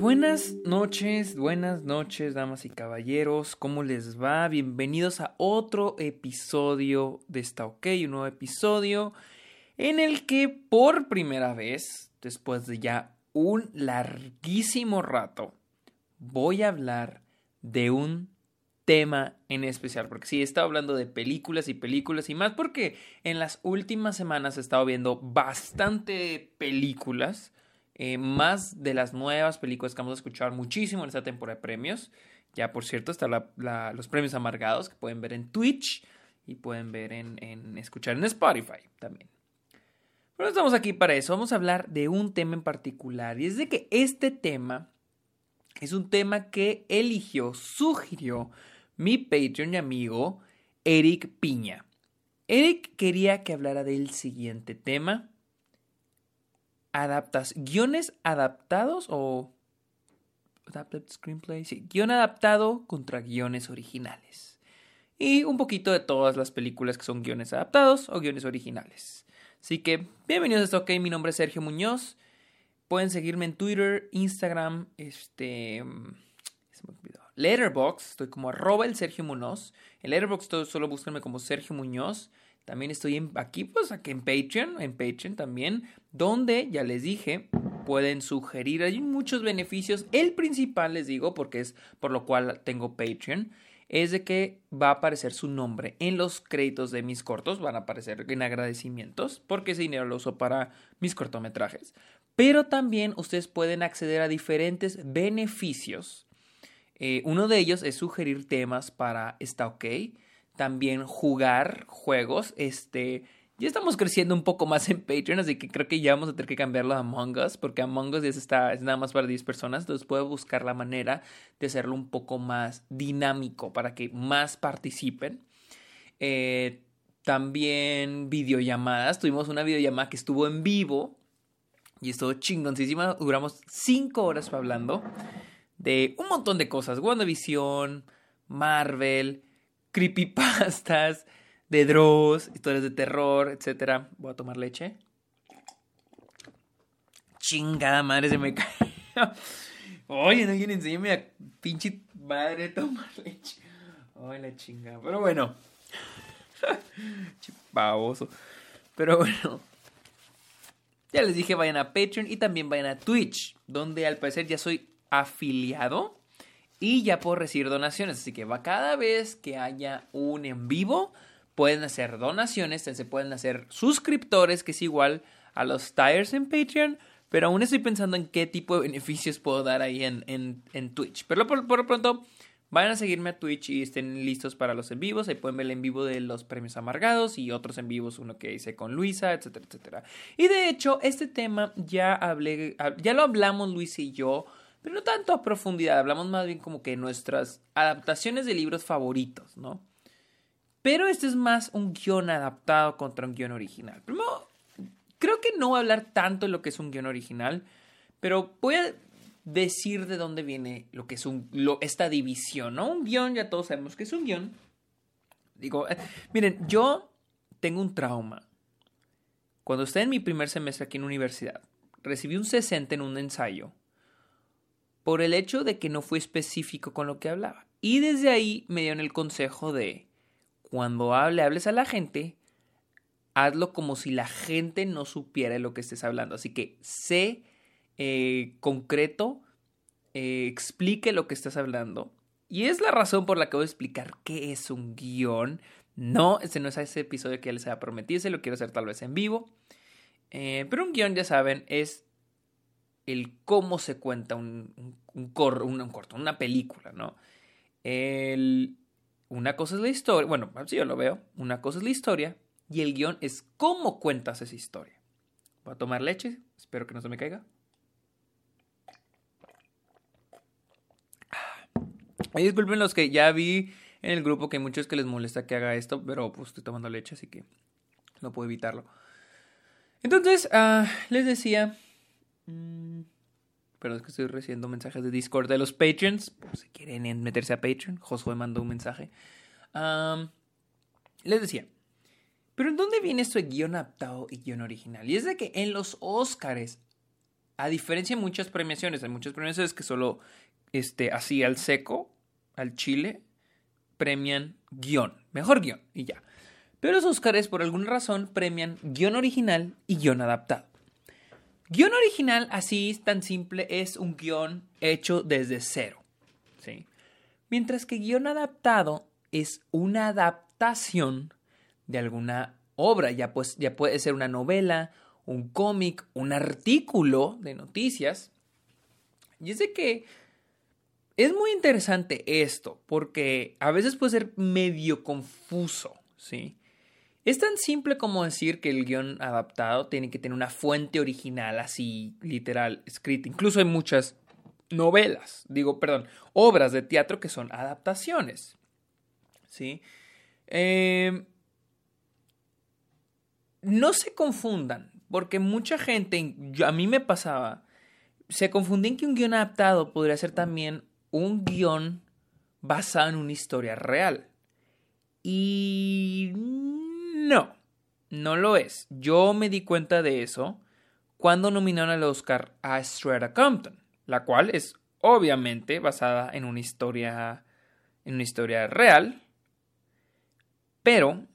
buenas noches, buenas noches, damas y caballeros. ¿Cómo les va? Bienvenidos a otro episodio de Está OK, un nuevo episodio en el que por primera vez, después de ya un larguísimo rato, voy a hablar de un tema en especial, porque sí, he estado hablando de películas y películas y más porque en las últimas semanas he estado viendo bastante películas, eh, más de las nuevas películas que vamos a escuchar muchísimo en esta temporada de premios. Ya, por cierto, están los premios amargados que pueden ver en Twitch y pueden ver en, escuchar en Spotify también. Pero estamos aquí para eso. Vamos a hablar de un tema en particular. Y es de que este tema es un tema que eligió, sugirió mi Patreon y amigo Eric Piña. Eric quería que hablara del siguiente tema. Adaptas, guiones adaptados o adapted screenplay, sí, guion adaptado contra guiones originales. Y un poquito de todas las películas que son guiones adaptados o guiones originales. Así que, bienvenidos a esto, ok, mi nombre es Sergio Muñoz. Pueden seguirme en Twitter, Instagram, este... Se. Letterbox, estoy como arroba el Sergio Muñoz. En Letterbox solo búsquenme como Sergio Muñoz. También estoy aquí, pues aquí en Patreon, en Patreon también, donde ya les dije, pueden sugerir, hay muchos beneficios. El principal, les digo, porque es por lo cual tengo Patreon, es de que va a aparecer su nombre en los créditos de mis cortos, van a aparecer en agradecimientos, porque ese dinero lo uso para mis cortometrajes. Pero también ustedes pueden acceder a diferentes beneficios eh, uno de ellos es sugerir temas para Está OK. También jugar juegos. Este, ya estamos creciendo un poco más en Patreon, así que creo que ya vamos a tener que cambiarlo a Among Us, porque Among Us ya está, es nada más para 10 personas, entonces puedo buscar la manera de hacerlo un poco más dinámico para que más participen. Eh, también videollamadas, tuvimos una videollamada que estuvo en vivo y estuvo chingoncísima, duramos 5 horas hablando de un montón de cosas. WandaVision, Marvel, creepypastas, de Dross, historias de terror, etc. Voy a tomar leche. Chingada madre, se me cae. Oye, no quieren enseñarme a pinche madre tomar leche. Ay, la chingada. Pero bueno. Chipaboso. Pero bueno. Ya les dije, vayan a Patreon y también vayan a Twitch, donde al parecer ya soy afiliado y ya puedo recibir donaciones. Así que va cada vez que haya un en vivo, pueden hacer donaciones, se pueden hacer suscriptores, que es igual a los tires en Patreon. Pero aún estoy pensando en qué tipo de beneficios puedo dar ahí en, en, Twitch. Pero por, por, pronto, vayan a seguirme a Twitch y estén listos para los en vivos. Ahí pueden ver el en vivo de los premios amargados y otros en vivos, uno que hice con Luisa, etcétera, etcétera. Y de hecho, este tema ya hablé, ya lo hablamos Luisa y yo pero no tanto a profundidad, hablamos más bien como que nuestras adaptaciones de libros favoritos, ¿no? Pero este es más un guion adaptado contra un guion original. Primero, creo que no voy a hablar tanto de lo que es un guion original, pero voy a decir de dónde viene lo que es un, esta división, ¿no? Un guion, ya todos sabemos que es un guion. Digo, eh, miren, yo tengo un trauma. Cuando estaba en mi primer semestre aquí en universidad, recibí un 60 en un ensayo por el hecho de que no fue específico con lo que hablaba. Y desde ahí me dieron el consejo de, cuando hable, hables a la gente, hazlo como si la gente no supiera lo que estés hablando. Así que sé eh, concreto, eh, explique lo que estás hablando. Y es la razón por la que voy a explicar qué es un guion. No, ese no es ese episodio que ya les había prometido, ese lo quiero hacer tal vez en vivo. Eh, pero un guion, ya saben, es el cómo se cuenta un, un, corto, una película, ¿no? El, una cosa es la historia, bueno, así yo lo veo, una cosa es la historia y el guion es cómo cuentas esa historia. Voy a tomar leche, espero que no se me caiga. Disculpen los que ya vi en el grupo que hay muchos que les molesta que haga esto, pero pues estoy tomando leche, así que no puedo evitarlo. Entonces, ah, les decía Mm, pero es que estoy recibiendo mensajes de Discord de los Patreons. Si quieren meterse a Patreon. Josué mandó un mensaje. les decía. Pero ¿en dónde viene esto de guion adaptado y guion original? Y es de que en los Oscars A diferencia de muchas premiaciones, hay muchas premiaciones que solo este, así al seco, al chile, premian guion, mejor guion y ya. Pero los Oscars por alguna razón premian guion original y guion adaptado. Guión original, así tan simple, es un guion hecho desde cero. ¿sí? Mientras que guion adaptado es una adaptación de alguna obra, ya, pues, ya puede ser una novela, un cómic, un artículo de noticias. Y es de que es muy interesante esto, porque a veces puede ser medio confuso, ¿sí? Es tan simple como decir que el guion adaptado tiene que tener una fuente original, así literal, escrita. Incluso hay muchas novelas, digo, perdón, obras de teatro que son adaptaciones. ¿Sí? Em, no se confundan, porque mucha gente, a mí me pasaba, se confundían que un guion adaptado podría ser también un guion basado en una historia real. Y no, no lo es. Yo me di cuenta de eso cuando nominaron al Oscar a Strata Compton, la cual es obviamente basada en una historia en una historia real, pero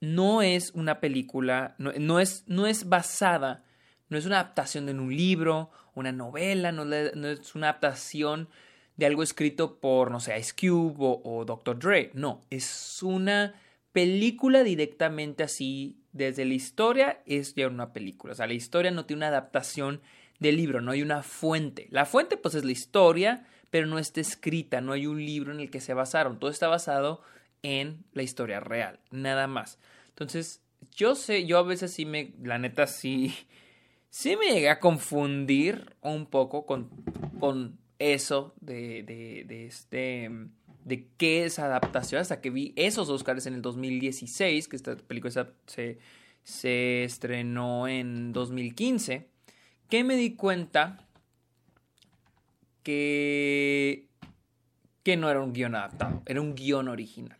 no es una película, no, es, no es basada, no es una adaptación de un libro, una novela, no, es una adaptación de algo escrito por, no sé, Ice Cube o, o Dr. Dre. No, es una película directamente así, desde la historia es ya una película. O sea, la historia no tiene una adaptación del libro, no hay una fuente. La fuente pues es la historia, pero no está escrita, no hay un libro en el que se basaron. Todo está basado en la historia real, nada más. Entonces, yo sé, yo a veces sí me, la neta sí, sí me llegué a confundir un poco con, con eso de, de, de este de qué es adaptación hasta que vi esos Oscars en el 2016, que esta película se, se estrenó en 2015, que me di cuenta que, que no era un guion adaptado, era un guion original.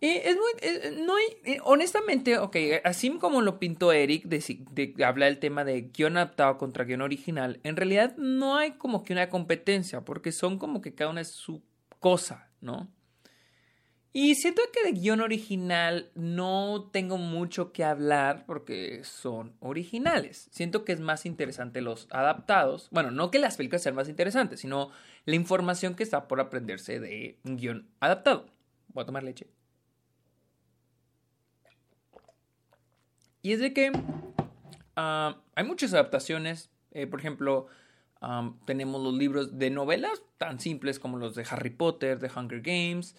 Y es muy, no hay, eh, honestamente, ok, así como lo pintó Eric, de, de, hablar del tema de guion adaptado contra guion original, en realidad no hay como que una competencia, porque son como que cada una es su cosa, ¿no? Y siento que de guion original no tengo mucho que hablar porque son originales. Siento que es más interesante los adaptados. Bueno, no que las películas sean más interesantes, sino la información que está por aprenderse de un guion adaptado. Voy a tomar leche. Y es de que ah, hay muchas adaptaciones. Eh, por ejemplo, tenemos los libros de novelas tan simples como los de Harry Potter, de Hunger Games,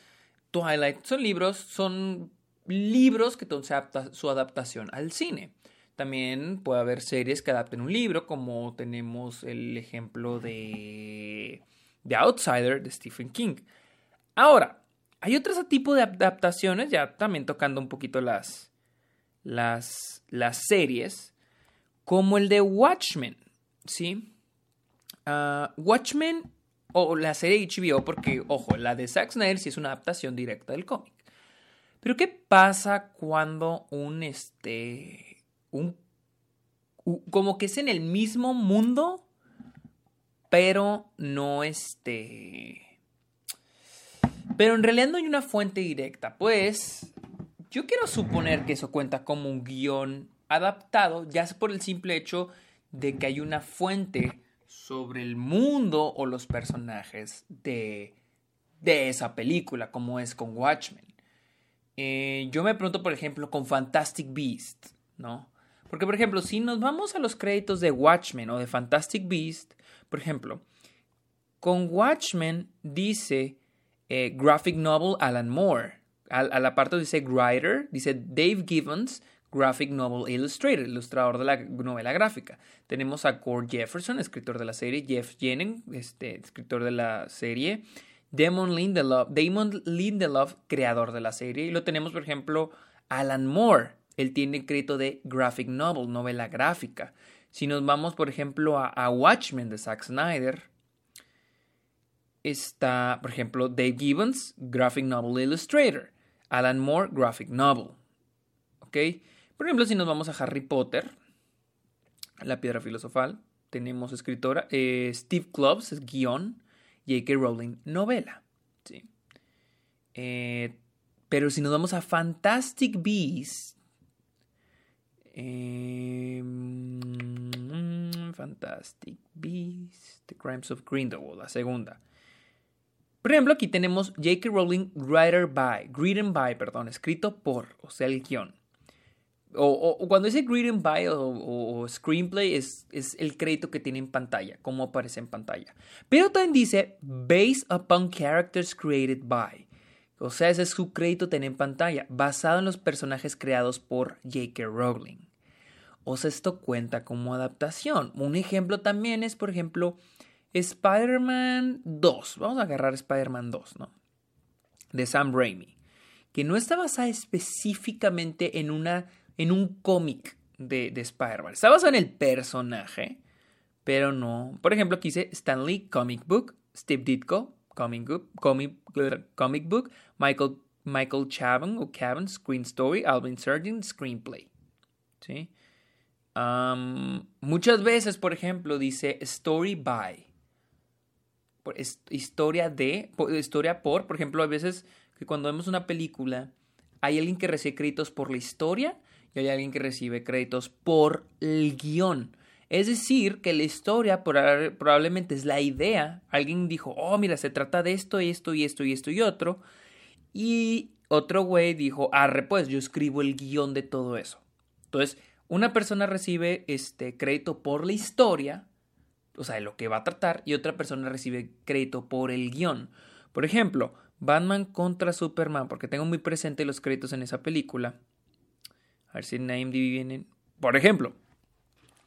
Twilight. Son libros, son libros que entonces adapta su adaptación al cine. También puede haber series que adapten un libro, como tenemos el ejemplo de The Outsider de Stephen King. Ahora, hay otro tipo de adaptaciones, ya también tocando un poquito las, las, las series, como el de Watchmen, ¿sí? Ah, Watchmen o la serie HBO, porque, ojo, la de Zack Snyder sí es una adaptación directa del cómic. Pero, ¿qué pasa cuando un, este, un, como que es en el mismo mundo, pero no, este, pero en realidad no hay una fuente directa? Pues, yo quiero suponer que eso cuenta como un guion adaptado, ya sea por el simple hecho de que hay una fuente sobre el mundo o los personajes de, de esa película, como es con Watchmen. Eh, yo me pregunto, por ejemplo, con Fantastic Beast, ¿no? Porque, por ejemplo, si nos vamos a los créditos de Watchmen o de Fantastic Beast, por ejemplo, con Watchmen dice eh, Graphic Novel Alan Moore. A, a la parte dice Writer, dice Dave Gibbons, Graphic Novel Illustrator, ilustrador de la novela gráfica. Tenemos a Cord Jefferson, escritor de la serie, Jeff Jennings, este, escritor de la serie, Damon Lindelof, Damon Lindelof, creador de la serie, y lo tenemos, por ejemplo, Alan Moore. Él tiene crédito de Graphic Novel, novela gráfica. Si nos vamos, por ejemplo, a, a Watchmen de Zack Snyder, está, por ejemplo, Dave Gibbons, Graphic Novel Illustrator. Alan Moore, Graphic Novel. ¿Ok? Por ejemplo, si nos vamos a Harry Potter, La Piedra Filosofal. Tenemos escritora. Eh, Steve Kloves es guion. J.K. Rowling, novela. ¿sí? Eh, pero si nos vamos a Fantastic Beasts. Eh, Fantastic Beasts. The Crimes of Grindelwald, la segunda. Por ejemplo, aquí tenemos J.K. Rowling, writer by, written by, perdón, escrito por, o sea, el guion. O, cuando dice written by o, screenplay es, es, el crédito que tiene en pantalla, como aparece en pantalla. Pero también dice based upon characters created by. O sea, ese es su crédito tiene en pantalla, basado en los personajes creados por J.K. Rowling. O sea, esto cuenta como adaptación. Un ejemplo también es, por ejemplo, Spider-Man 2. Vamos a agarrar Spider-Man 2, ¿no? De Sam Raimi. Que no está basada específicamente en, una, en un cómic de, de Spider-Man. Está basada en el personaje, pero no. Por ejemplo, aquí dice Stan Lee, Comic Book, Steve Ditko, Comic Book, comic, comic book Michael, Michael Chabon o Cabin, Screen Story, Alvin Surgeon, Screenplay. ¿Sí? muchas veces, por ejemplo, dice Story by historia de, historia por, por ejemplo, a veces que cuando vemos una película hay alguien que recibe créditos por la historia y hay alguien que recibe créditos por el guion. Es decir, que la historia probablemente es la idea. Alguien dijo, oh, mira, se trata de esto, esto y esto y esto y otro. Y otro güey dijo, arre, pues yo escribo el guion de todo eso. Entonces, una persona recibe este crédito por la historia o sea, de lo que va a tratar, y otra persona recibe crédito por el guion. Por ejemplo, Batman contra Superman, porque tengo muy presente los créditos en esa película. A ver si en IMDb vienen. Por ejemplo,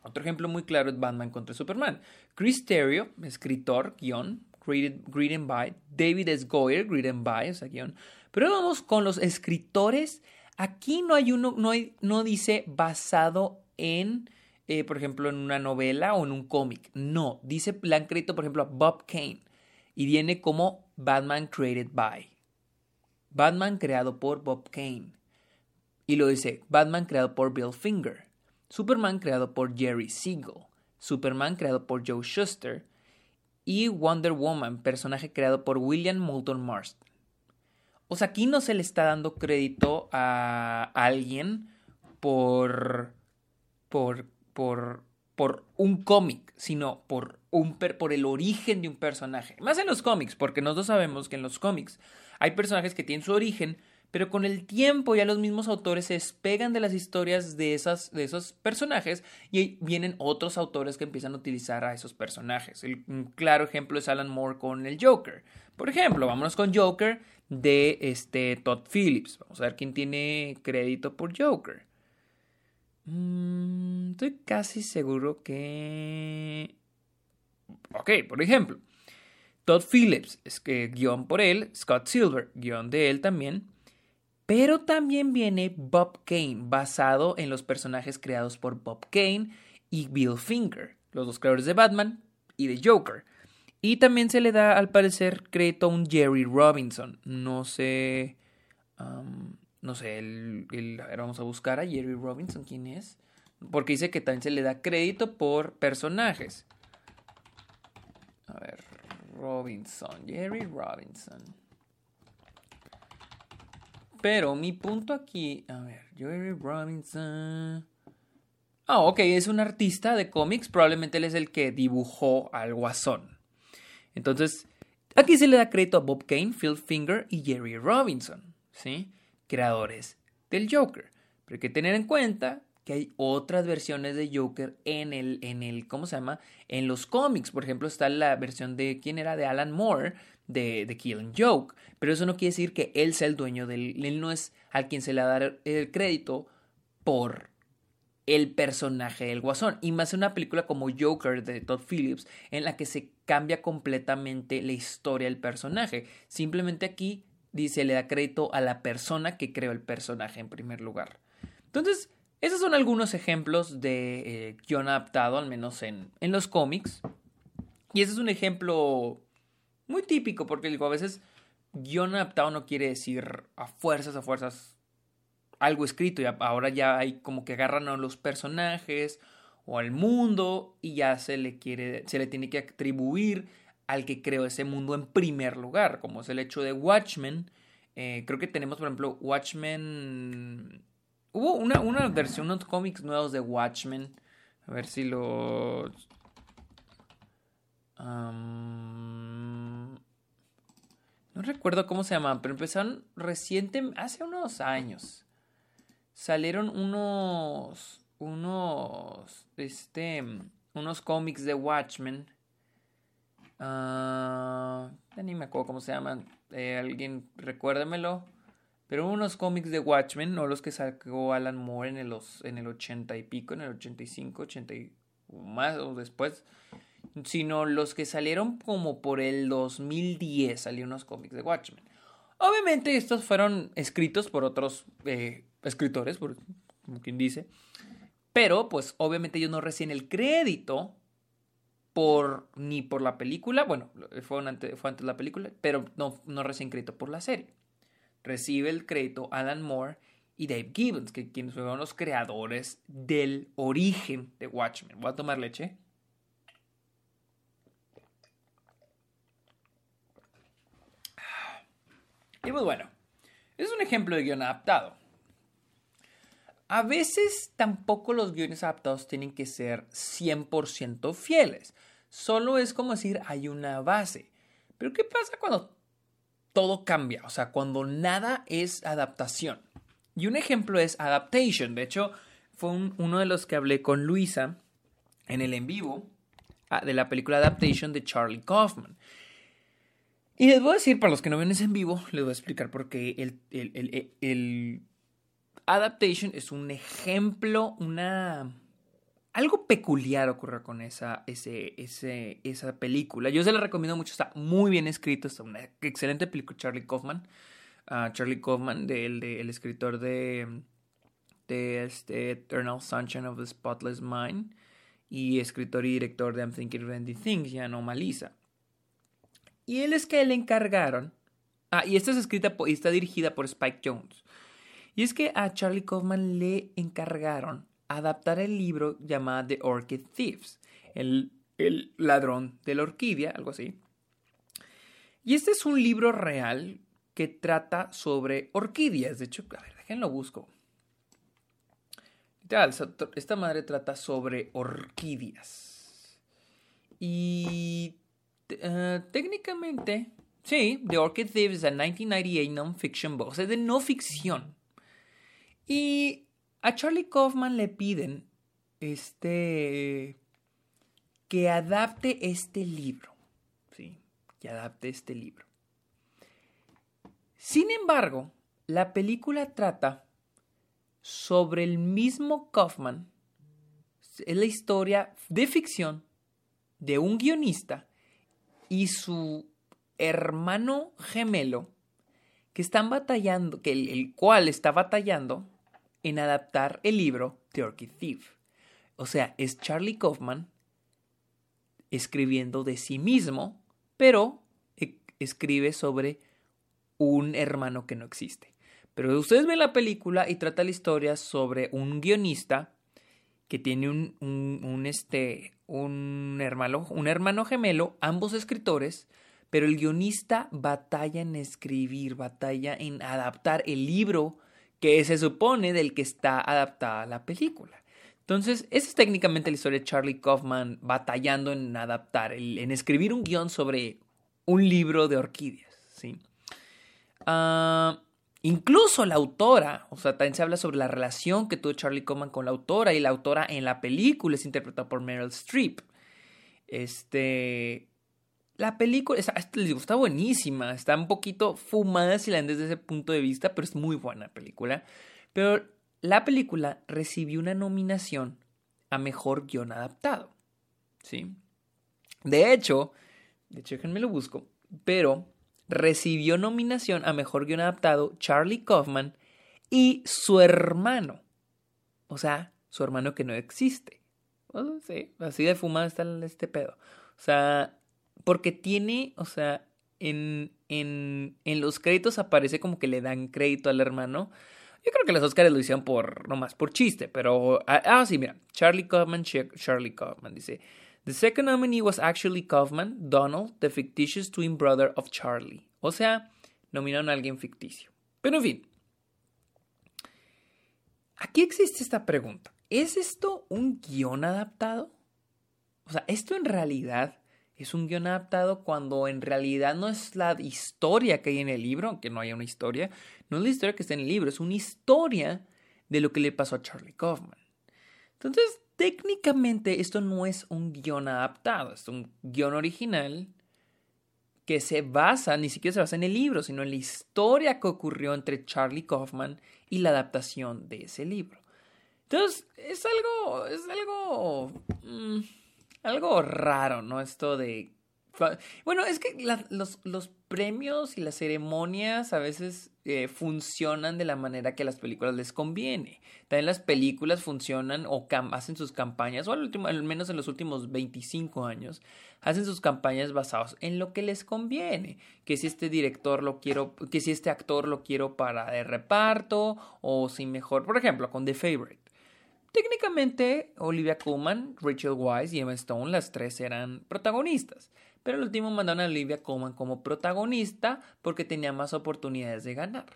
otro ejemplo muy claro es Batman contra Superman. Chris Terrio, escritor, guion, written by. David S. Goyer, written by, o sea, guion. Pero vamos con los escritores. Aquí no hay uno, no dice basado en eh, por ejemplo, en una novela o en un cómic. No, dice, le han crédito, por ejemplo, a Bob Kane y viene como Batman created by. Batman creado por Bob Kane. Y lo dice Batman creado por Bill Finger. Superman creado por Jerry Siegel. Superman creado por Joe Shuster. Y Wonder Woman, personaje creado por William Moulton Marston. O sea, aquí no se le está dando crédito a alguien por, por por, por un cómic, sino por, un por el origen de un personaje. Más en los cómics, porque nosotros sabemos que en los cómics hay personajes que tienen su origen, pero con el tiempo ya los mismos autores se despegan de las historias de, esas, de esos personajes y vienen otros autores que empiezan a utilizar a esos personajes. El, un claro ejemplo es Alan Moore con el Joker. Por ejemplo, vámonos con Joker de este, Todd Phillips. Vamos a ver quién tiene crédito por Joker. Mm, estoy casi seguro que... Ok, por ejemplo, Todd Phillips, es que guion por él, Scott Silver, guion de él también, pero también viene Bob Kane, basado en los personajes creados por Bob Kane y Bill Finger, los dos creadores de Batman y de Joker. Y también se le da, al parecer, crédito a un Jerry Robinson. No sé no sé, el, vamos a buscar a Jerry Robinson, ¿quién es? Porque dice que también se le da crédito por personajes. A ver, Robinson, Jerry Robinson. Pero mi punto aquí, a ver, Jerry Robinson. Ah, ok, es un artista de cómics, probablemente él es el que dibujó al guasón. Entonces, aquí se le da crédito a Bob Kane, Phil Finger y Jerry Robinson, ¿sí? creadores del Joker. Pero hay que tener en cuenta que hay otras versiones de Joker en el, en el, ¿cómo se llama? En los cómics. Por ejemplo, está la versión de, ¿quién era? De Alan Moore, de, The Killing Joke. Pero eso no quiere decir que él sea el dueño del, él no es al quien se le da el crédito por el personaje del guasón. Y más en una película como Joker de Todd Phillips, en la que se cambia completamente la historia del personaje. Simplemente aquí dice, le da crédito a la persona que creó el personaje en primer lugar. Entonces, esos son algunos ejemplos de eh, adaptado, al menos en, en los cómics. Y ese es un ejemplo muy típico, porque digo, a veces guion adaptado no quiere decir a fuerzas, a fuerzas algo escrito. Y ahora ya hay como que agarran a los personajes o al mundo y ya se le quiere, se le tiene que atribuir al que creó ese mundo en primer lugar, como es el hecho de Watchmen. Eh, creo que tenemos, por ejemplo, Watchmen. Hubo una, una versión, unos cómics nuevos de Watchmen. A ver si los. No recuerdo cómo se llaman, pero empezaron reciente, hace unos años. Salieron unos. Unos. Este. Unos cómics de Watchmen Uh, ni me acuerdo cómo se llaman. Eh, alguien recuérdemelo. Pero unos cómics de Watchmen, no los que sacó Alan Moore en el, en el 80 y pico, en el 85, 80 y más o después, sino los que salieron como por el 2010 salieron unos cómics de Watchmen. Obviamente estos fueron escritos por otros eh, escritores, por, como quien dice, pero pues obviamente ellos no reciben el crédito por, ni por la película, bueno, fue, antes, fue antes la película, pero no, no recién crédito por la serie. Recibe el crédito Alan Moore y Dave Gibbons, que quienes fueron los creadores del origen de Watchmen. Voy a tomar leche. Y pues bueno, es un ejemplo de guion adaptado. A veces tampoco los guiones adaptados tienen que ser 100% fieles. Solo es como decir, hay una base. Pero ¿qué pasa cuando todo cambia? O sea, cuando nada es adaptación. Y un ejemplo es Adaptation. De hecho, fue uno de los que hablé con Luisa en el en vivo ah, de la película Adaptation de Charlie Kaufman. Y les voy a decir, para los que no ven ese en vivo, les voy a explicar por qué el, el, el Adaptation es un ejemplo, una algo peculiar ocurre con esa, ese, ese, esa película. Yo se la recomiendo mucho, está muy bien escrito, está una excelente película, Charlie Kaufman. Uh, Charlie Kaufman, del de, el escritor de, de este Eternal Sunshine of the Spotless Mind y escritor y director de I'm Thinking of Ending Things y Anomalisa. Y él es que le encargaron. Ah, y esta es escrita y está dirigida por Spike Jones. Y es que a Charlie Kaufman le encargaron adaptar el libro llamado The Orchid Thieves, el, el ladrón de la orquídea, algo así. Y este es un libro real que trata sobre orquídeas. De hecho, a ver, déjenlo busco. Esta madre trata sobre orquídeas. Y eh, técnicamente, sí, The Orchid Thieves es a 1998 non-fiction book, o de no ficción. Y a Charlie Kaufman le piden este que adapte este libro. ¿sí? Que adapte este libro. Sin embargo, la película trata sobre el mismo Kaufman. Es la historia de ficción de un guionista y su hermano gemelo que están batallando, que el cual está batallando en adaptar el libro The Orchid Thief. O sea, es Charlie Kaufman escribiendo de sí mismo, pero e, escribe sobre un hermano que no existe. Pero ustedes ven la película y trata la historia sobre un guionista que tiene un, un, este, un, hermano, un hermano gemelo, ambos escritores, pero el guionista batalla en escribir, batalla en adaptar el libro que se supone del que está adaptada la película. Entonces, esa es técnicamente la historia de Charlie Kaufman batallando en adaptar, en escribir un guion sobre un libro de orquídeas. ¿sí? Ah, incluso la autora, o sea, también se habla sobre la relación que tuvo Charlie Kaufman con la autora y la autora en la película es interpretada por Meryl Streep. Este, la película, les digo, está buenísima, está un poquito fumada si la ven desde ese punto de vista, pero es muy buena la película. Pero la película recibió una nominación a mejor guion adaptado. ¿Sí? De hecho, de hecho, déjenme lo busco, pero recibió nominación a mejor guion adaptado Charlie Kaufman y su hermano. O sea, su hermano que no existe. sí, así de fumada está este pedo. O sea, porque tiene, o sea, en, en, en los créditos aparece como que le dan crédito al hermano. Yo creo que los Oscars lo hicieron por, nomás por chiste, pero... Ah, ah sí, mira. Charlie Kaufman, Charlie Kaufman dice... The second nominee was actually Kaufman, Donald, the fictitious twin brother of Charlie. O sea, nominaron a alguien ficticio. Pero en fin. Aquí existe esta pregunta. ¿Es esto un guion adaptado? O sea, ¿esto en realidad es un guion adaptado cuando en realidad no es la historia que hay en el libro, aunque no haya una historia, no es la historia que está en el libro, es una historia de lo que le pasó a Charlie Kaufman. Entonces, técnicamente esto no es un guion adaptado, es un guion original que se basa, ni siquiera se basa en el libro, sino en la historia que ocurrió entre Charlie Kaufman y la adaptación de ese libro. Entonces, es algo, es algo... Mm, algo raro, ¿no? Esto de... Bueno, es que los, los, premios y las ceremonias a veces eh, funcionan de la manera que a las películas les conviene. También las películas funcionan o hacen sus campañas, o al, último, al menos en los últimos 25 años, hacen sus campañas basadas en lo que les conviene. Que si este director lo quiero, que si este actor lo quiero para de reparto, o si mejor, por ejemplo, con The Favorite. Técnicamente, Olivia Colman, Rachel Weisz y Emma Stone, las tres eran protagonistas. Pero el último mandaron a Olivia Colman como protagonista porque tenía más oportunidades de ganar.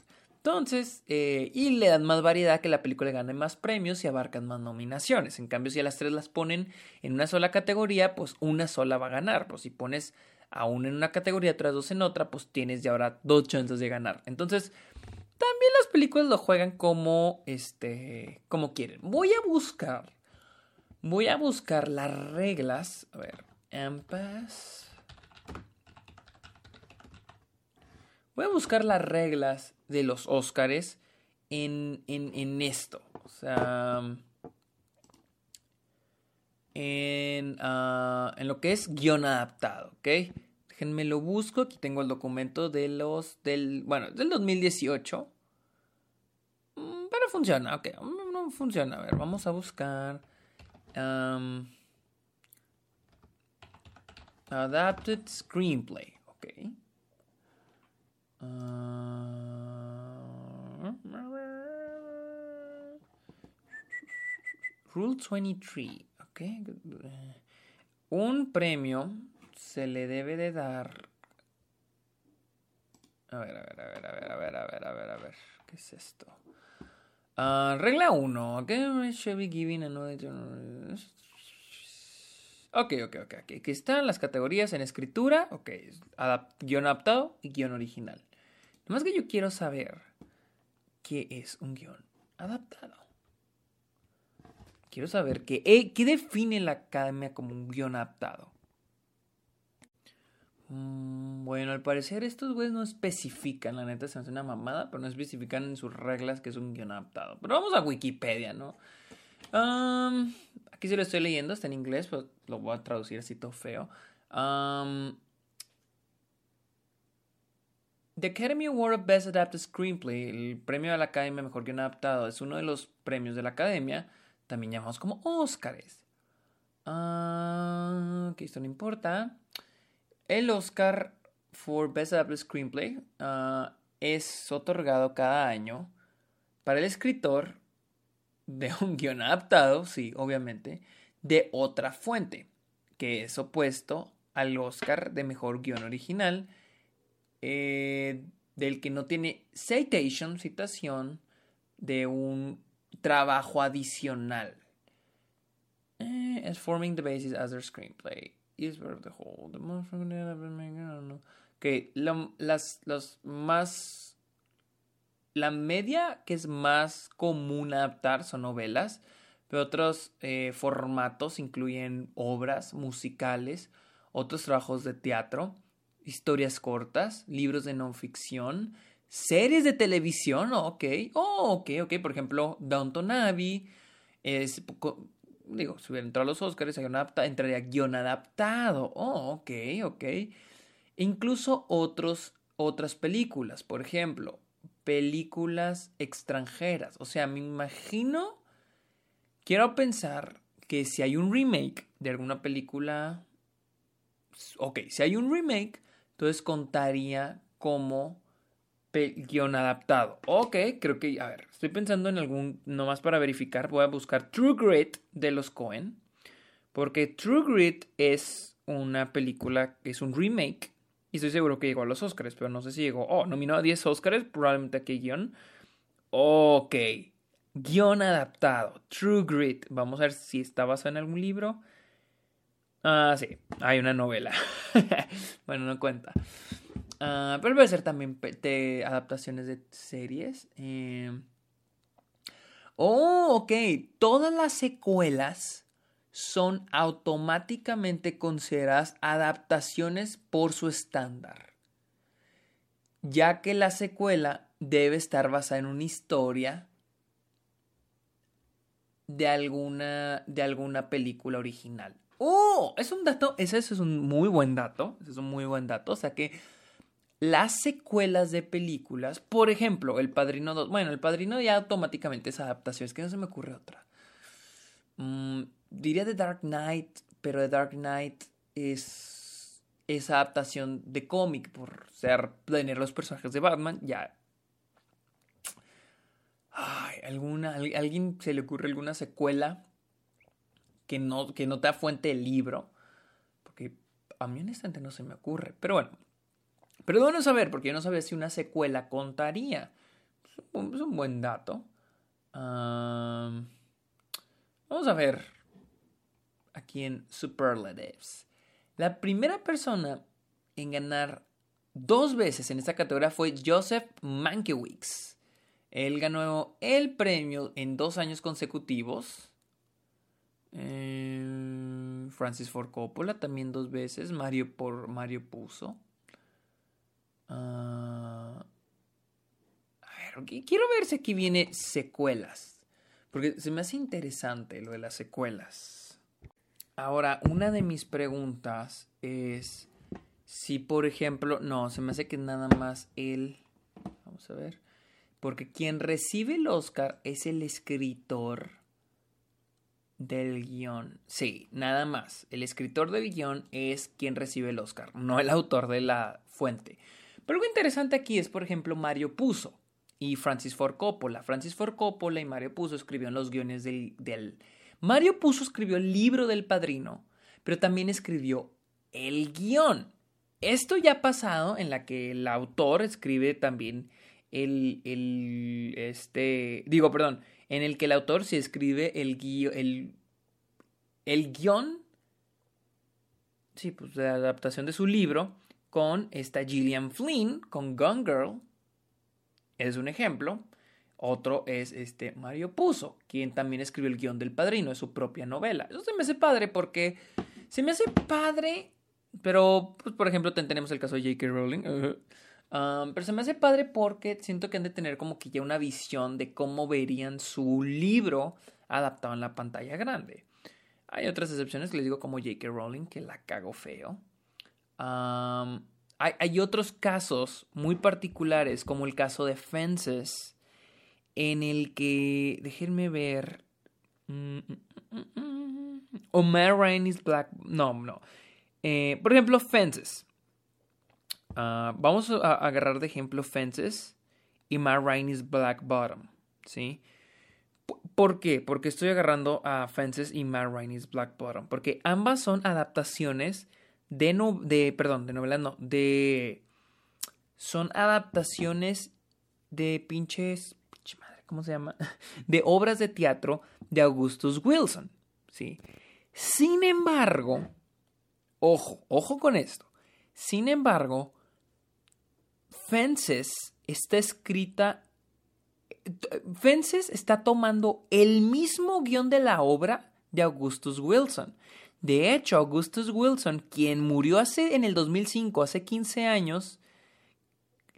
Entonces, eh, y le dan más variedad que la película gane más premios y abarcan más nominaciones. En cambio, si a las tres las ponen en una sola categoría, pues una sola va a ganar. Pues si pones a una en una categoría, otras dos en otra, pues tienes ya ahora dos chances de ganar. Entonces, también las películas lo juegan como, este, como quieren. Voy a buscar, voy a buscar las reglas. A ver, Ampas. Voy a buscar las reglas de los Óscares en, en, esto. O sea, en, ah, en lo que es guion adaptado, ¿ok? Déjenme lo busco. Aquí tengo el documento de los del, bueno, del 2018. Mm, pero funciona, ok. No funciona. A ver, vamos a buscar. adapted Screenplay. Ok. Uh, Rule 23. Ok. Un premio se le debe de dar. A ver, a ver, a ver, a ver, a ver, a ver, a ver, a ver. ¿Qué es esto? Uh, regla 1. ¿Qué should be given Ok, ok, ok. Aquí están las categorías en escritura. Ok. guion adaptado y guion original. Nomás que yo quiero saber qué es un guion adaptado. Quiero saber qué, eh, define la academia como un guion adaptado. Mm, bueno, al parecer estos güeyes no especifican, la neta se hace una mamada, pero no especifican en sus reglas que es un guion adaptado. Pero vamos a Wikipedia, ¿no? aquí sí lo estoy leyendo, está en inglés, pero lo voy a traducir así todo feo. The Academy Award of Best Adapted Screenplay, el premio de la Academia Mejor Guión Adaptado, es uno de los premios de la Academia, también llamados como Óscares. Ah, que esto no importa. El Oscar for Best Adapted Screenplay ah, es otorgado cada año para el escritor de un guion adaptado, sí, obviamente, de otra fuente, que es opuesto al Oscar de Mejor Guión Original, eh, del que no tiene citation, citación, de un trabajo adicional. Eh, forming the basis as their screenplay is the whole. The most que las, los más. La media que es más común adaptar son novelas, pero otros eh, formatos incluyen obras musicales, otros trabajos de teatro, historias cortas, libros de non ficción, series de televisión, ok, oh, ok, ok, por ejemplo, Downton Abbey, es, digo, si hubiera entrado a los Oscars, entraría guion adaptado. Oh, ok, ok. Incluso otros, otras películas, por ejemplo, películas extranjeras. O sea, me imagino, quiero pensar que si hay un remake de alguna película, ok, si hay un remake, entonces contaría como guion adaptado. Ok, creo que, a ver, estoy pensando en algún, nomás para verificar, voy a buscar True Grit de los Cohen, porque True Grit es una película, es un remake, y estoy seguro que llegó a los Oscars, pero no sé si llegó, oh, nominó a 10 Oscars, probablemente aquí guion. Ok, guion adaptado, True Grit, vamos a ver si está basado en algún libro. Ah, sí, hay una novela. bueno, no cuenta. Ah, pero puede ser también de adaptaciones de series. Eh. Oh, ok. Todas las secuelas son automáticamente consideradas adaptaciones por su estándar. Ya que la secuela debe estar basada en una historia de alguna, de alguna película original. ¡Oh! Es un dato, ese, es un muy buen dato, ese es un muy buen dato, o sea que las secuelas de películas, por ejemplo, El Padrino 2, bueno, El Padrino ya automáticamente es adaptación, es que no se me ocurre otra. Mm, diría The Dark Knight, pero The Dark Knight es, es adaptación de cómic por ser, tener los personajes de Batman, ya. Ay, alguna, alguien se le ocurre alguna secuela que no, que no te da fuente del libro. Porque a mí honestamente no se me ocurre. Pero bueno. Pero bueno saber, porque yo no sabía si una secuela contaría. Es un, buen dato. vamos a ver. Aquí en Superlatives. La primera persona en ganar dos veces en esta categoría fue Joseph Mankiewicz. Él ganó el premio en dos años consecutivos. Francis Ford Coppola también dos veces. Mario por Mario Puso. Ah, a ver, quiero ver si aquí viene secuelas. Porque se me hace interesante lo de las secuelas. Ahora, una de mis preguntas es si, por ejemplo, no, se me hace que nada más él. Vamos a ver. Porque quien recibe el Oscar es el escritor del guion. Sí, nada más. El escritor del guion es quien recibe el Oscar, no el autor de la fuente. Pero algo interesante aquí es, por ejemplo, Mario Puzo y Francis Ford Coppola. Francis Ford Coppola y Mario Puzo escribieron los guiones del. Mario Puzo escribió el libro del padrino, pero también escribió el guion. Esto ya ha pasado en la que el autor escribe también el, el, este, digo, perdón, en el que el autor se escribe el guion, el, el guion, sí, pues de adaptación de su libro, con esta Gillian Flynn, con Gone Girl, es un ejemplo. Otro es este Mario Puzo, quien también escribió el guion del padrino, de su propia novela. Eso se me hace padre porque se me hace padre, pero, pues, por ejemplo, tenemos el caso de J.K. Rowling. Um, pero se me hace padre porque siento que han de tener como que ya una visión de cómo verían su libro adaptado en la pantalla grande. Hay otras excepciones les digo como J.K. Rowling, que la cago feo. Um, hay, hay, otros casos muy particulares, como el caso de Fences, en el que, déjenme ver, mm, mm, mm, Black, no, no. Eh, por ejemplo, Fences. Ah, vamos a agarrar de ejemplo Fences y Matt Rainey's Black Bottom, ¿sí? ¿Por qué? Porque estoy agarrando a Fences y Matt Rainey's Black Bottom. Porque ambas son adaptaciones de, no, de perdón, de novelas no, de... Son adaptaciones de pinches... Pinche madre, ¿cómo se llama? De obras de teatro de Augustus Wilson, ¿sí? Sin embargo, ojo, ojo con esto. Sin embargo, Fences está escrita. Fences está tomando el mismo guion de la obra de Augustus Wilson. De hecho, Augustus Wilson, quien murió hace, en el 2005, hace 15 años,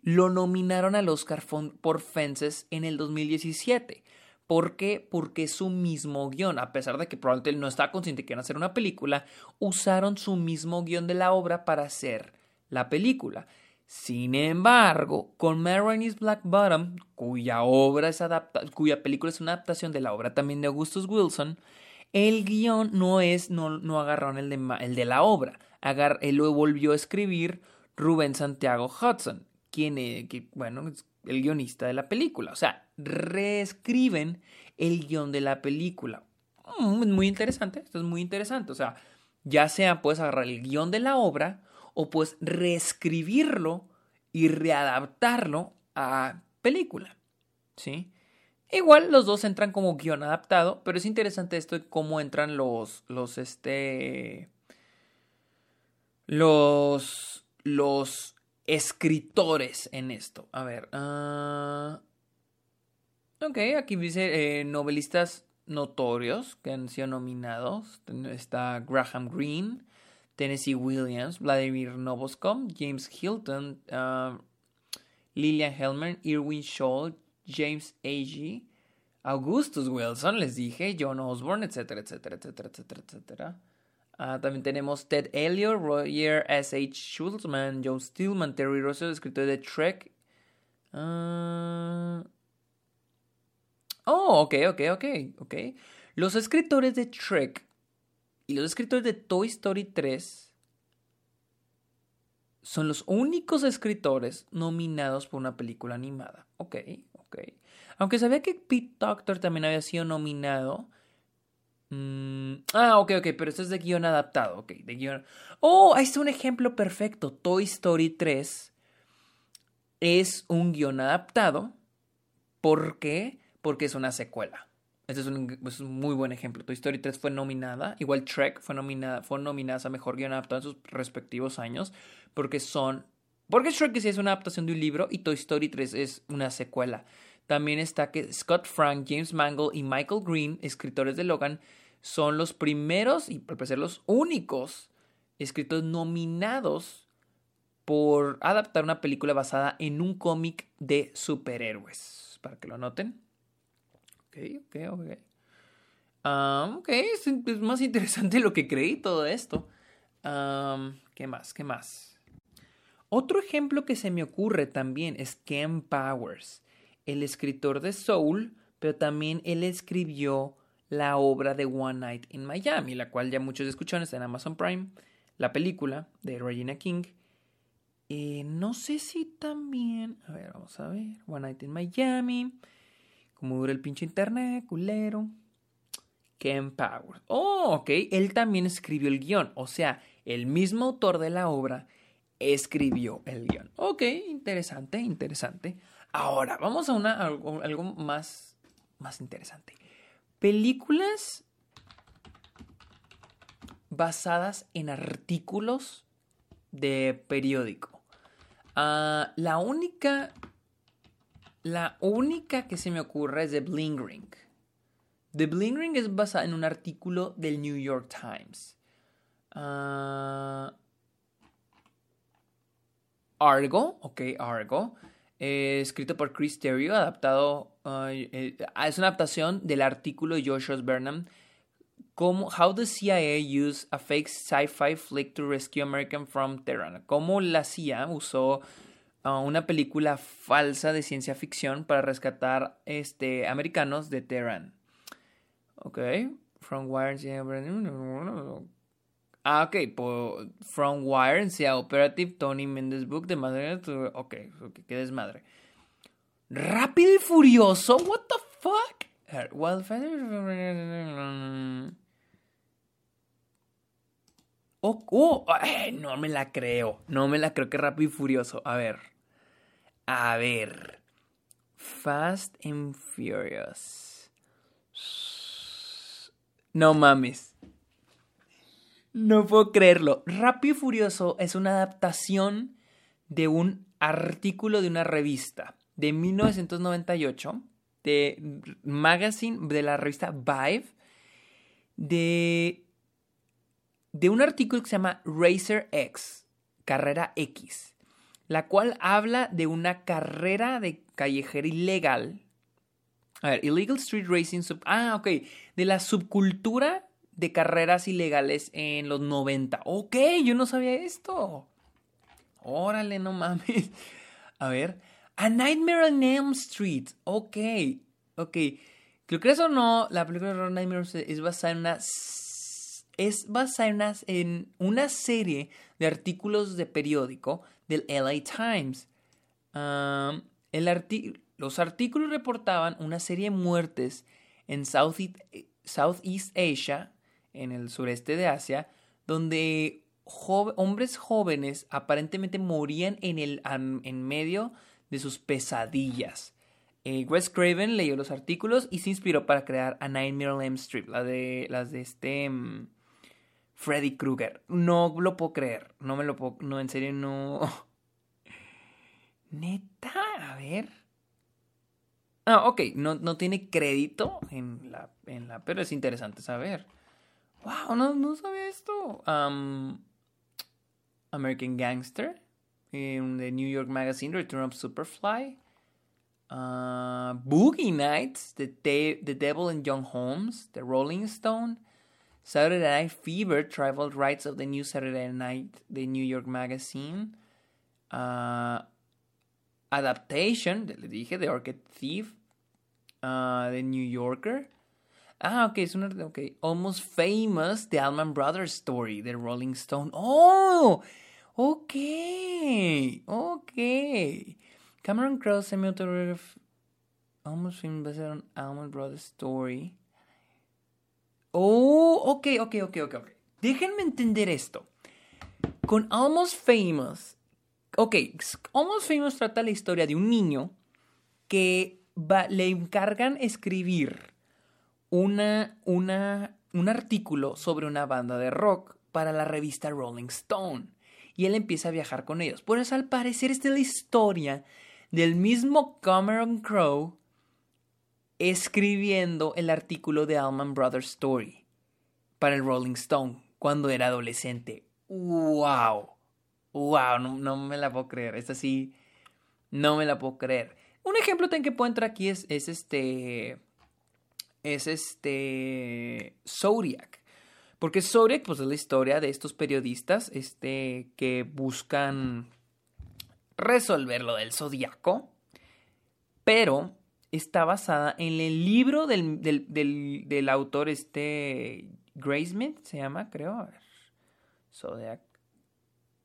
lo nominaron al Oscar por Fences en el 2017. ¿Por qué? Porque su mismo guion. A pesar de que probablemente él no estaba consciente que iban a hacer una película, usaron su mismo guion de la obra para hacer la película. Sin embargo, con Maroney's Black Bottom, cuya obra es cuya película es una adaptación de la obra también de Augustus Wilson, el guion no es, no, no agarraron el de, el de la obra, él lo volvió a escribir Rubén Santiago Hudson, quién es, bueno, el guionista de la película. O sea, reescriben el guion de la película. Mm, muy interesante, esto es muy interesante. O sea, ya sea puedes agarrar el guion de la obra o puedes reescribirlo y readaptarlo a película. ¿Sí? Igual los dos entran como guion adaptado, pero es interesante esto de cómo entran los, los, este, los, los escritores en esto. A ver, uh, ok, aquí dice eh, novelistas notorios que han sido nominados. Está Graham Greene, Tennessee Williams, Vladimir Novoskom, James Hilton, uh, Lillian Helmer, Irwin Scholl, James Agee, Augustus Wilson, les dije, John Osborne, etcétera, etcétera, etcétera, etcétera, etcétera. Uh, también tenemos Ted Elliott, Roger S.H. Schultzman, Joe Stillman, Terry Russell, escritor de Trek. Uh... Oh, ok, ok, ok, ok. Los escritores de Trek y los escritores de Toy Story 3 son los únicos escritores nominados por una película animada. Ok, ok. Aunque sabía que Pete Doctor también había sido nominado. Mm, ah, ok, ok, pero esto es de guion adaptado. Ok, de guion. Oh, ahí está un ejemplo perfecto. Toy Story 3 es un guion adaptado. ¿Por qué? Porque es una secuela. Este es un, muy buen ejemplo. Toy Story 3 fue nominada. Igual Trek fue nominada, fue nominada a mejor guion adaptado en sus respectivos años. Porque son. Porque Shrek sí es una adaptación de un libro y Toy Story 3 es una secuela. También está que Scott Frank, James Mangle y Michael Green, escritores de Logan, son los primeros y por ser los únicos escritores nominados por adaptar una película basada en un cómic de superhéroes. Para que lo noten. Ok, ok, ok. Um, ok, es, más interesante lo que creí todo esto. ¿Qué más? ¿Qué más? Otro ejemplo que se me ocurre también es Ken Powers, el escritor de Soul, pero también él escribió la obra de One Night in Miami, la cual ya muchos escucharon, en Amazon Prime, la película de Regina King. Eh, no sé si también, a ver, vamos a ver, One Night in Miami, como dura el pinche internet, culero. Ken Powers. Oh, ok, él también escribió el guion, o sea, el mismo autor de la obra escribió el guion. Ok, interesante, interesante. Ahora, vamos a, una, algo, más, más interesante. Películas basadas en artículos de periódico. Ah, la única. La única que se me ocurre es The Bling Ring. The Bling Ring es basada en un artículo del New York Times. Uh, Argo, ok, Argo, eh, escrito por Chris Terrio, adaptado, eh, es una adaptación del artículo de Joshua Burnham, como How the CIA Used a Fake Sci-Fi Flick to Rescue American from Tehran. Cómo la CIA usó uh, una película falsa de ciencia ficción para rescatar este, americanos de Tehran. Ok, From Wire, Ah, ok, From Wire and Sea Operative, Tony Mendes Book, de madre. Ok, ok, qué desmadre. Rápido y furioso, what the fuck? Oh, oh, no me la creo. No me la creo que rápido y furioso. A ver. A ver. Fast and Furious. No mames. No puedo creerlo. Rápido y Furioso es una adaptación de un artículo de una revista de 1998, de magazine de la revista Vive, de, de un artículo que se llama Racer X, Carrera X, la cual habla de una carrera de callejera ilegal. A ver, Illegal Street Racing. ah, ok. De la subcultura de carreras ilegales en los 90. Ok, yo no sabía esto. Órale, no mames. A ver. A Nightmare on Elm Street. Ok, ok. Creo que eso no, la película de Nightmare es basada en una es basada en una, serie de artículos de periódico del LA Times. Los artículos reportaban una serie de muertes en Southeast, Southeast Asia, en el sureste de Asia, donde hombres jóvenes aparentemente morían en, el, en medio de sus pesadillas. Eh, Wes Craven leyó los artículos y se inspiró para crear A Nightmare on Strip, la de, las de este mm, Freddy Krueger. No lo puedo creer, no me lo puedo, no, en serio no. Neta, a ver. Ah, ok, no, no tiene crédito en la, en la, pero es interesante saber. Wow, no, no sabía esto. American Gangster, in the New York Magazine, Return of Superfly. Uh, Boogie Nights, the, the Devil and Young Holmes, The Rolling Stone. Saturday Night Fever, Tribal Rights of the New Saturday Night, The New York Magazine. Uh, adaptation, le dije, The Orchid Thief, uh, The New Yorker. Ah, ok, es una. Ok. Almost Famous, The Allman Brothers Story, The Rolling Stone. ¡Oh! Ok. Ok. Cameron Crowe, semi-autograph. Almost Famous, based on Allman Brothers Story. Oh, ok, ok, ok, ok, ok. Déjenme entender esto. Con Almost Famous. Ok, Almost Famous trata la historia de un niño que le encargan escribir una, una, un artículo sobre una banda de rock para la revista Rolling Stone. Y él empieza a viajar con ellos. Pues al parecer esta es la historia del mismo Cameron Crowe escribiendo el artículo de Allman Brothers Story para el Rolling Stone cuando era adolescente. ¡Wow! ¡Wow! No, me la puedo creer. Esta sí, no me la puedo creer. Un ejemplo que puedo entrar aquí es, es este es este Zodiac. Porque Zodiac pues, es la historia de estos periodistas este, que buscan resolver lo del zodiaco, pero está basada en el libro del, del, autor este Graysmith, se llama, creo. Zodiac.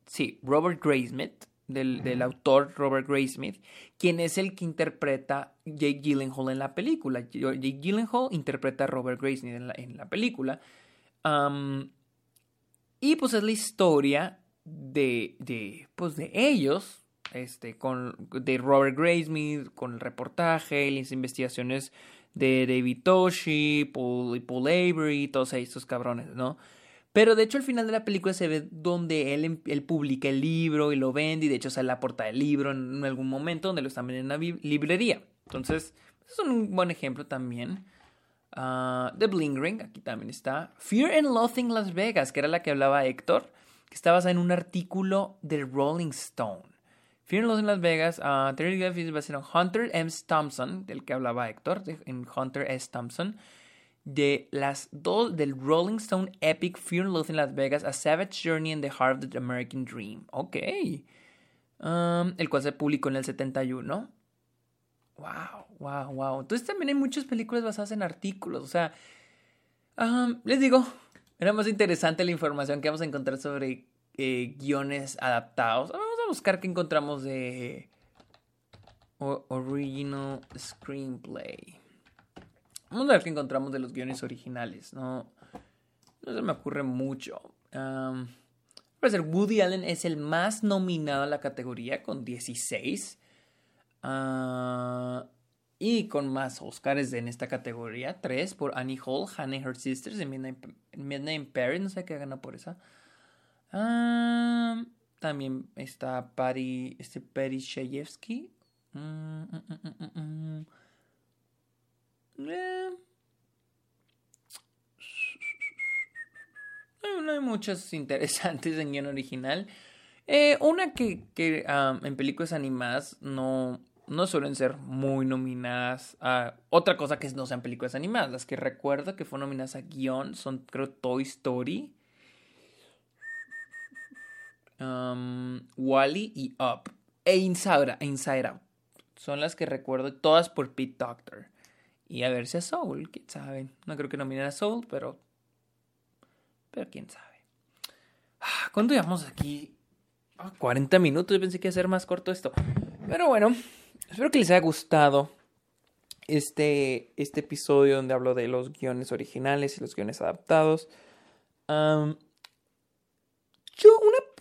Sí, Robert Graysmith del, autor Robert Graysmith, quien es el que interpreta Jake Gyllenhaal en la película. Jake Gyllenhaal interpreta a Robert Graysmith en la, película. y pues es la historia de, de, pues de ellos, este, con, de Robert Graysmith, con el reportaje, las investigaciones de David Toshi, Paul, Paul Avery, todos estos cabrones, ¿no? Pero de hecho al final de la película se ve donde él, em, él publica el libro y lo vende y de hecho sale la portada del libro en algún momento donde lo están vendiendo en una librería. Entonces, es un buen ejemplo también. Uh, The Bling Ring, aquí también está. Fear and Loathing Las Vegas, que era la que hablaba Héctor, que está basada en un artículo de Rolling Stone. And Loathing Las Vegas, uh, Terry Gaffey va a Hunter M. Thompson, del que hablaba Héctor, en Hunter S. Thompson de las dos del Rolling Stone Epic Fear and Loathing Las Vegas, A Savage Journey in the Heart of the American Dream. Ok. Um, el cual se publicó en el 71. Wow, wow, wow. Entonces también hay muchas películas basadas en artículos. O sea, um, les digo, era más interesante la información que vamos a encontrar sobre eh, guiones adaptados. A buscar qué encontramos de original screenplay. Vamos a ver qué encontramos de los guiones originales. No, no se me ocurre mucho. Um, ser Woody Allen es el más nominado a la categoría con 16. Ah, y con más Oscars en esta categoría. 3 por Annie Hall, Hannah and Her Sisters en Midnight, in Paris. No sé qué gana por esa. Ah, también está Patty, este Patty Shayevsky. Mm, mm, mm, eh, no hay muchas interesantes en guion original. Eh, una que, en películas animadas no, no suelen ser muy nominadas otra cosa que no sean películas animadas. Las que recuerdo que fueron nominadas a guion son, creo, Toy Story, Wally y Up. E Inside, Inside Out. Son las que recuerdo, todas por Pete Doctor. Y a ver si a Soul, quién sabe. No creo que nominen a Soul, pero. Pero quién sabe. Ah, ¿Cuánto llevamos aquí? 40 ah, minutos. Yo pensé que iba a ser más corto esto. Pero bueno, espero que les haya gustado este, este episodio donde hablo de los guiones originales y los guiones adaptados. yo,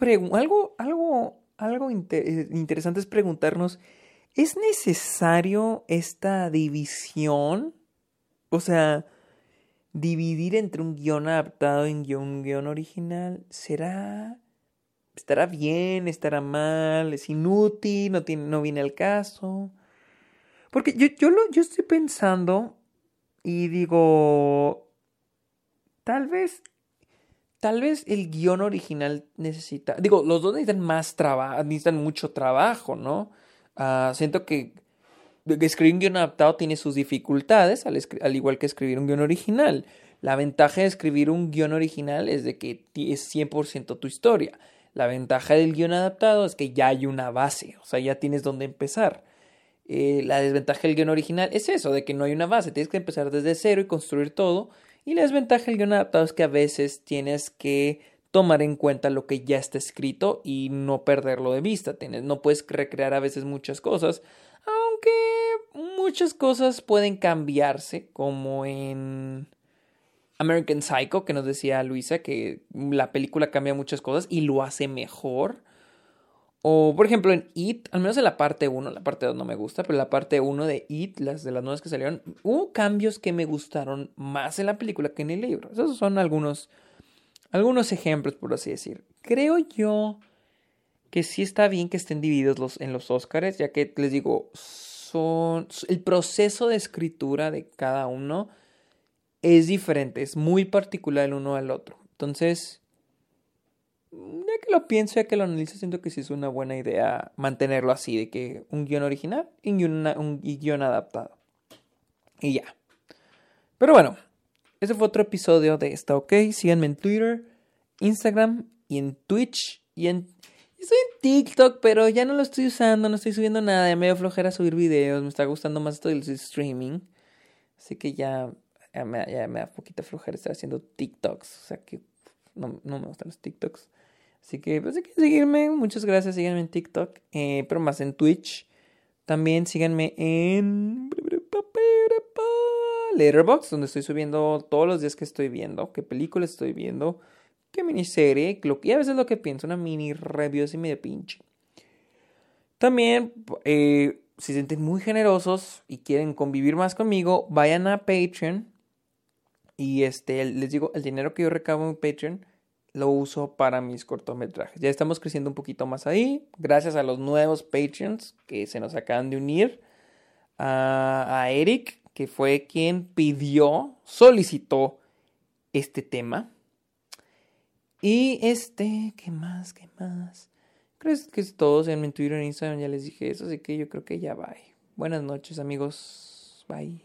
algo, algo, algo interesante es preguntarnos, ¿es necesario esta división? O sea, dividir entre un guion adaptado y un guion original, ¿será... ¿Estará bien? ¿Estará mal? ¿Es inútil? ¿No, tiene, no viene al caso? Porque yo, yo, lo, yo estoy pensando y digo, tal vez, tal vez el guion original necesita, digo, los dos necesitan más trabajo, necesitan mucho trabajo, ¿no? Ah, siento que escribir un guion adaptado tiene sus dificultades, al, igual que escribir un guion original. La ventaja de escribir un guion original es de que es 100% tu historia. La ventaja del guion adaptado es que ya hay una base, o sea, ya tienes dónde empezar. Eh, la desventaja del guion original es eso, de que no hay una base, tienes que empezar desde cero y construir todo. Y la desventaja del guion adaptado es que a veces tienes que tomar en cuenta lo que ya está escrito y no perderlo de vista. Tienes, no puedes recrear a veces muchas cosas, aunque muchas cosas pueden cambiarse, como en American Psycho, que nos decía Luisa, que la película cambia muchas cosas y lo hace mejor. O, por ejemplo, en It, al menos en la parte 1, la parte 2 no me gusta, pero la parte 1 de It, las de las nuevas que salieron, hubo cambios que me gustaron más en la película que en el libro. Esos son algunos, algunos ejemplos, por así decir. Creo yo que sí está bien que estén divididos los, en los Oscars, ya que les digo, son el proceso de escritura de cada uno es diferente, es muy particular el uno al otro. Entonces, ya que lo pienso, ya que lo analizo, siento que sí es una buena idea mantenerlo así, de que un guion original y un, guion adaptado. Y ya. Pero bueno, ese fue otro episodio de esta, ¿ok? Síganme en Twitter, Instagram y en Twitch y en Estoy en TikTok, pero ya no lo estoy usando, no estoy subiendo nada, ya me dio flojera subir videos, me está gustando más esto del streaming. Así que ya, ya, me, ya me da poquita flojera estar haciendo TikToks, o sea que no, no me gustan los TikToks. Así que, pues, si quieren seguirme, muchas gracias, síganme en TikTok, eh, pero más en Twitch. También síganme en Letterboxd, donde estoy subiendo todos los días que estoy viendo, qué películas estoy viendo qué miniserie, lo que a veces lo que pienso, una mini review así medio pinche. También, eh, si se sienten muy generosos y quieren convivir más conmigo, vayan a Patreon. Y este, les digo, el dinero que yo recabo en Patreon lo uso para mis cortometrajes. Ya estamos creciendo un poquito más ahí. Gracias a los nuevos Patreons que se nos acaban de unir. a Eric, que fue quien pidió, solicitó este tema. Y este, ¿qué más? ¿Qué más? Creo que es todo. En mi Twitter, en Instagram ya les dije eso, así que yo creo que ya bye. Buenas noches, amigos. Bye.